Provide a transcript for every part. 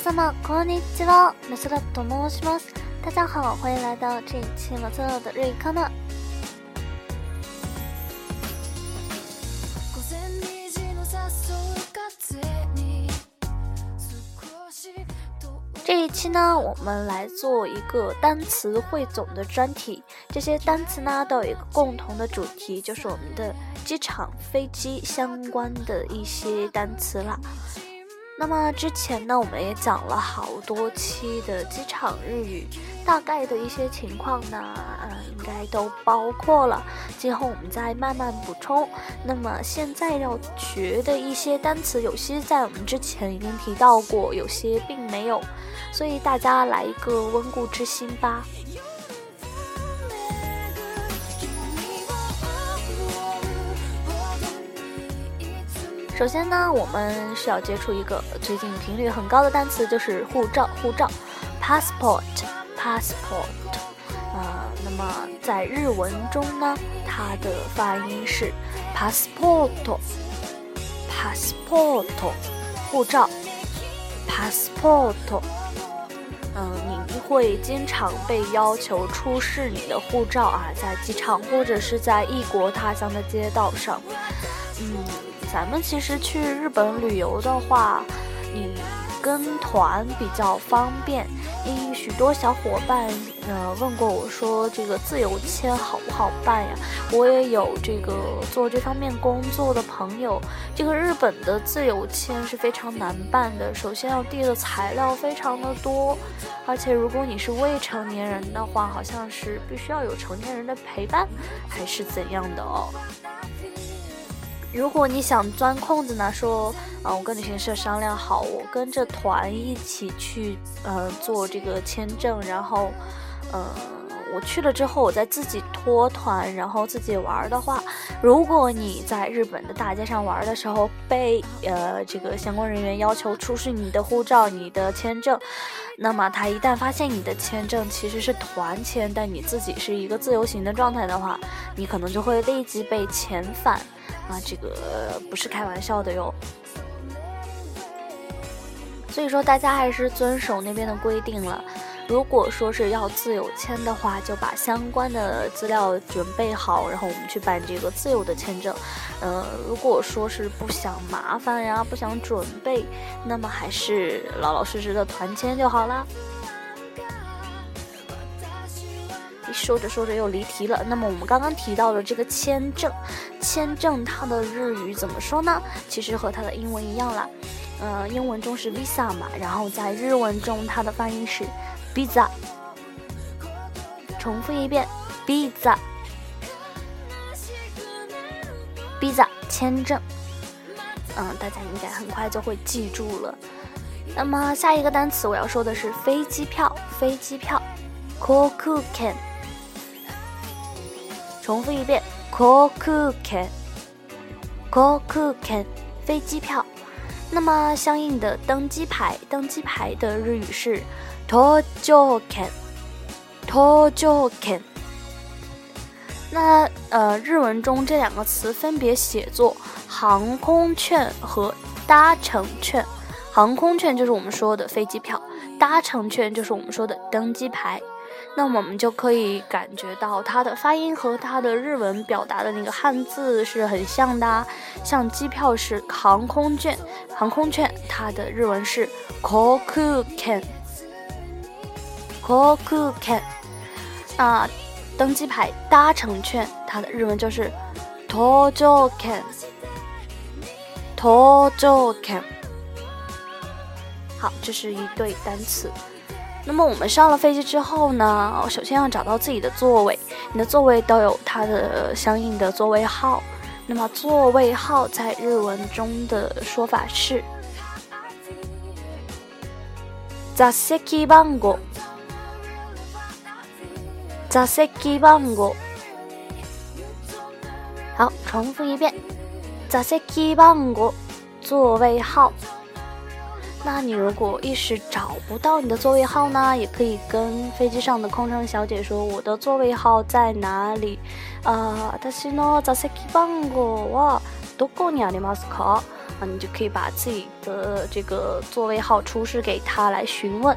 皆様こんにちは、マサラと申します。大家好，欢迎来到这一期马萨拉的日语课呢。这一期呢，我们来做一个单词汇总的专题。这些单词呢，都有一个共同的主题，就是我们的机场、飞机相关的一些单词啦。 那么之前呢，我们也讲了好多期的机场日语，大概的一些情况呢，嗯，应该都包括了。今后我们再慢慢补充。那么现在要学的一些单词，有些在我们之前已经提到过，有些并没有，所以大家来一个温故知新吧。首先呢，我们需要接触一个最近频率很高的单词，就是护照。护照，passport，passport。呃，那么在日文中呢，它的发音是 passport，passport，护照，passport。嗯，你会经常被要求出示你的护照啊，在机场或者是在异国他乡的街道上，咱们其实去日本旅游的话，你跟团比较方便。因许多小伙伴呃问过我说，这个自由签好不好办呀？我也有这个做这方面工作的朋友，这个日本的自由签是非常难办的。首先要递的材料非常的多，而且如果你是未成年人的话，好像是必须要有成年人的陪伴，还是怎样的哦？如果你想钻空子呢，说，啊，我跟旅行社商量好，我跟着团一起去，呃，做这个签证，然后，嗯，我去了之后，我再自己脱团，然后自己玩的话，如果你在日本的大街上玩的时候被，呃，这个相关人员要求出示你的护照、你的签证，那么他一旦发现你的签证其实是团签，但你自己是一个自由行的状态的话，你可能就会立即被遣返。啊，这个不是开玩笑的哟。所以说，大家还是遵守那边的规定了。如果说是要自由签的话，就把相关的资料准备好，然后我们去办这个自由的签证。嗯，如果说是不想麻烦呀，不想准备，那么还是老老实实的团签就好啦。说着说着又离题了。那么我们刚刚提到的这个签证，签证它的日语怎么说呢？其实和它的英文一样啦。呃，英文中是 visa 嘛，然后在日文中它的发音是 visa。重复一遍，visa，visa 签证。嗯，大家应该很快就会记住了。那么下一个单词我要说的是飞机票，飞机票，ko ku ken。重复一遍航空券，航空券，飞机票。那么相应的登机牌，登机牌的日语是搭乗券，搭乗券。那呃，日文中这两个词分别写作航空券和搭乘券。航空券就是我们说的飞机票，搭乘券就是我们说的登机牌。那我们就可以感觉到它的发音和它的日文表达的那个汉字是很像的，像机票是航空券，航空券它的日文是 koku ken，koku ken，啊，登机牌搭乘券它的日文就是 tojo ken，tojo ken。好，这是一对单词。那么我们上了飞机之后呢，首先要找到自己的座位。你的座位都有它的相应的座位号。那么座位号在日文中的说法是座席番号。座席番号。好，重复一遍，座席番号，座位号。那你如果一时找不到你的座位号呢，也可以跟飞机上的空乘小姐说我的座位号在哪里。啊，私の座席番号はどこにありますか？ 啊，你就可以把自己的这个座位号出示给他来询问。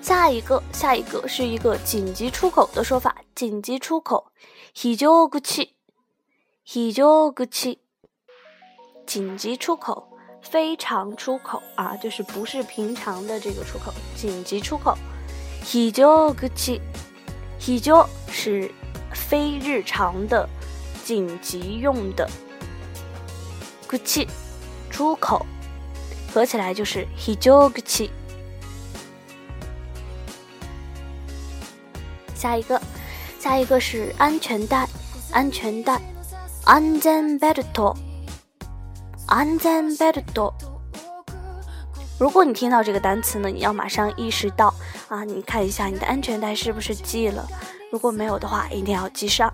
下一个，下一个是一个紧急出口的说法，紧急出口，非常口，非常口， 紧急出口，非常出口啊，就是不是平常的这个出口，紧急出口，非常口，非常是非日常的。紧急用的口出口合起来就是非常口。下一个，下一个是安全带，安全带，安全ベルト， 安全ベルト。如果你听到这个单词呢，你要马上意识到啊，你看一下你的安全带是不是系了？如果没有的话，一定要系上。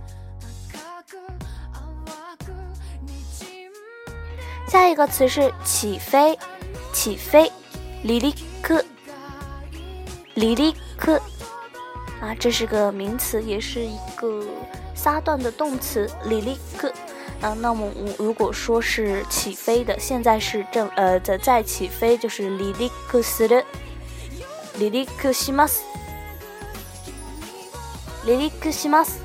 下一个词是起飞，起飞，离离克，离离克，啊，这是个名词，也是一个撒段的动词，离离克。 啊，那么如果说是起飞的，现在是正呃在在起飞，就是离离克斯的，离离克西马斯，离离克西马斯。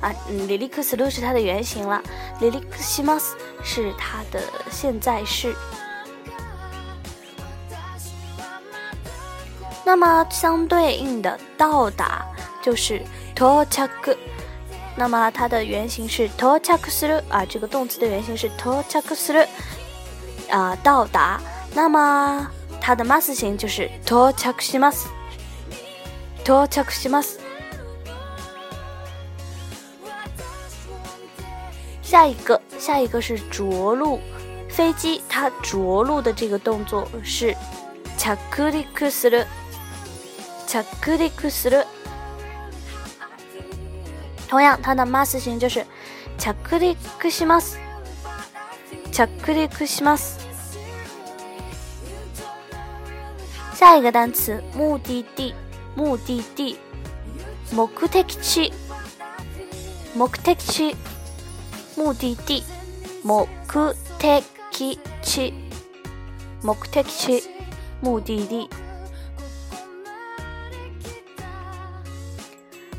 啊，嗯，离离克斯都是它的原型了，离离克西马斯。是它的现在式。那么相对应的到达就是到着，那么它的原型是到着する啊，这个动词的原型是到着する啊，到达。那么它的 mas 型就是到着します，到着します。下一个，下一个是着陆，飞机它着陆的这个动作是着陸する，着陸する。 同样，它的 mas 型就是着陸します，着陸します。下一个单词，目的地，目的地，目的地，目的地。目的地，目的地，目的地，目的地。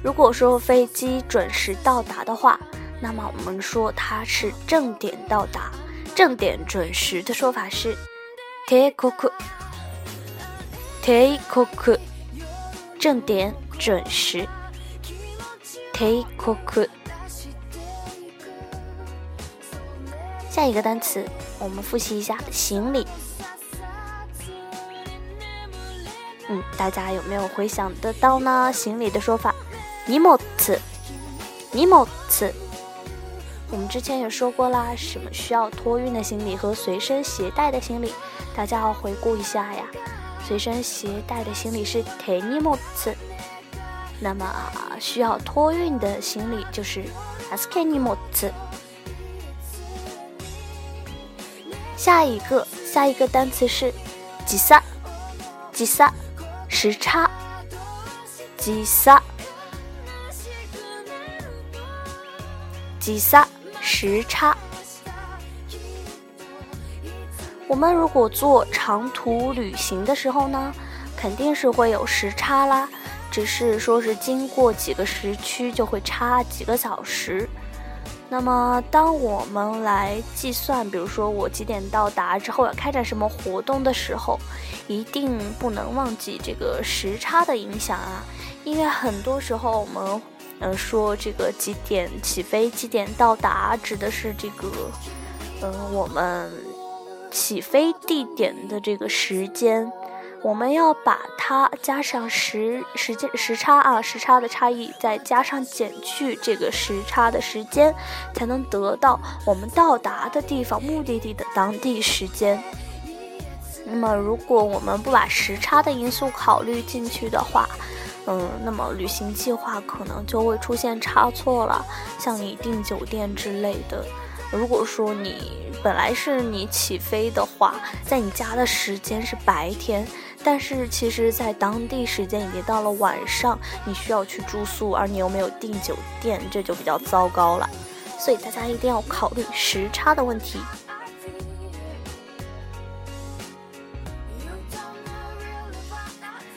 如果说飞机准时到达的话，那么我们说它是正点到达。正点准时的说法是 take take，正点准时 take o k。下一个单词，我们复习一下行李。嗯，大家有没有回想得到呢？行李的说法，尼莫茨，尼莫茨。我们之前也说过啦，什么需要托运的行李和随身携带的行李，大家要回顾一下呀。随身携带的行李是テ尼莫茨，那么需要托运的行李就是アスケ尼莫茨。下一个，下一个单词是“吉萨”，吉萨，时差，吉萨， 吉萨，时差。我们如果做长途旅行的时候呢，肯定是会有时差啦，只是说是经过几个时区就会差几个小时。那么，当我们来计算，比如说我几点到达之后要开展什么活动的时候，一定不能忘记这个时差的影响啊！因为很多时候我们，嗯，说这个几点起飞、几点到达，指的是这个，嗯，我们起飞地点的这个时间。我们要把它加上时时间时差啊，时差的差异，再加上减去这个时差的时间，才能得到我们到达的地方目的地的当地时间。那么，如果我们不把时差的因素考虑进去的话，嗯，那么旅行计划可能就会出现差错了。像你订酒店之类的，如果说你本来是你起飞的话，在你家的时间是白天。但是其实，在当地时间已经到了晚上，你需要去住宿，而你又没有订酒店，这就比较糟糕了。所以大家一定要考虑时差的问题。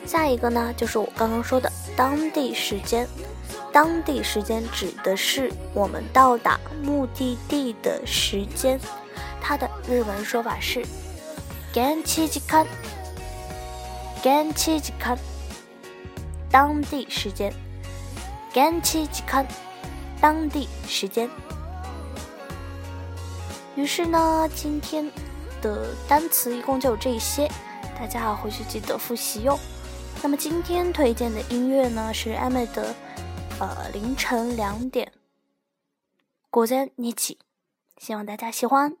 下一个呢，就是我刚刚说的当地时间。当地时间指的是我们到达目的地的时间，它的日文说法是“現地時間”。現地時間，当地时间。現地時間，当地时间。于是呢，今天的单词一共就这些，大家回去记得复习哟。那么今天推荐的音乐呢，是艾美的。呃，凌晨两点，果真你起，希望大家喜欢。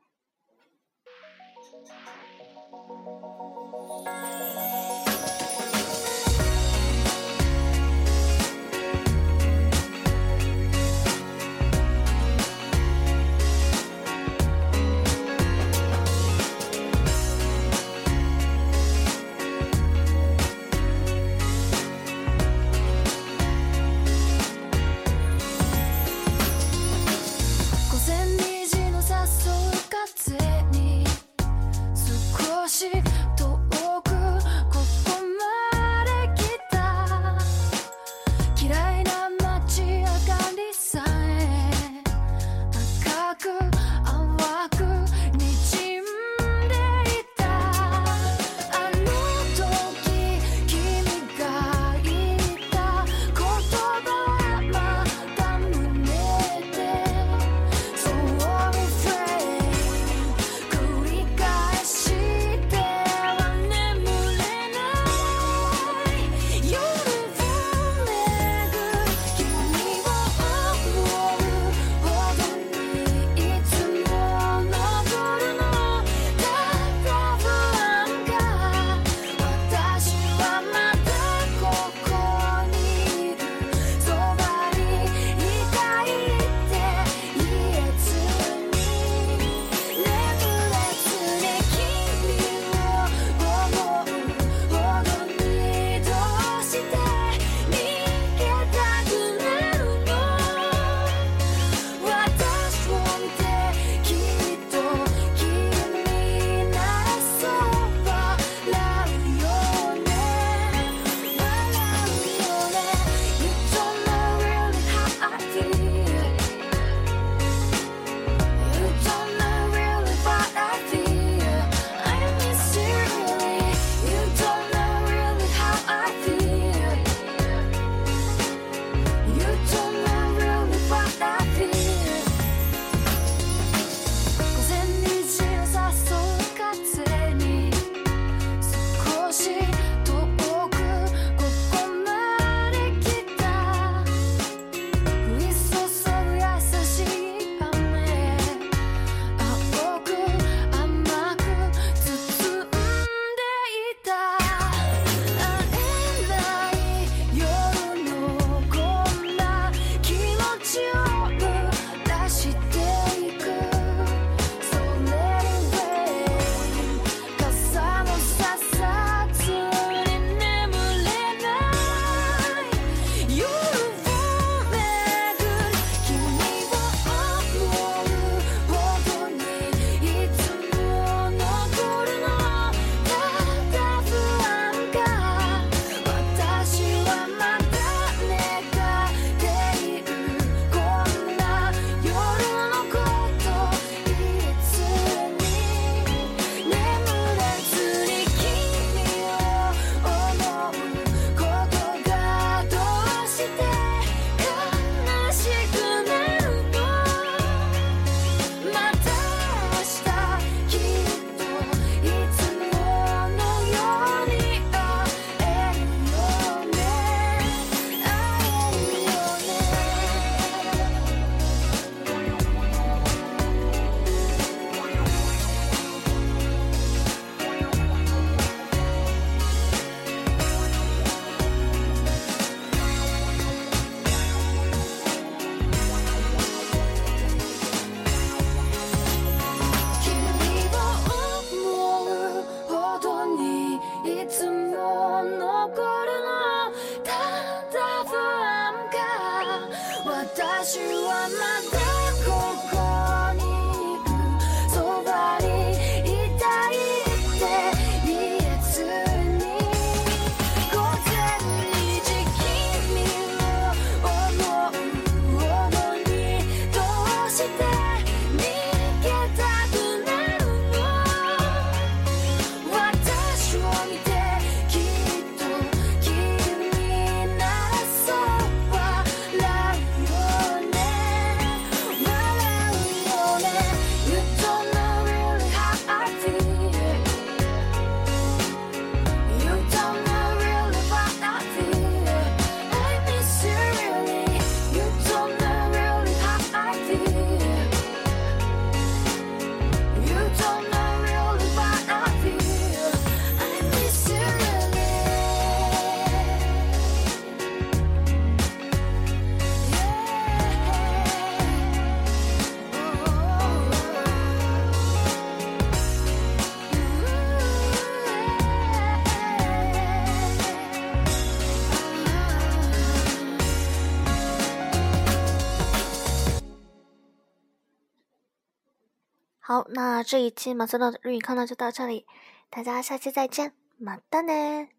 好，那这一期马斯的日语课呢就到这里，大家下期再见，马达呢。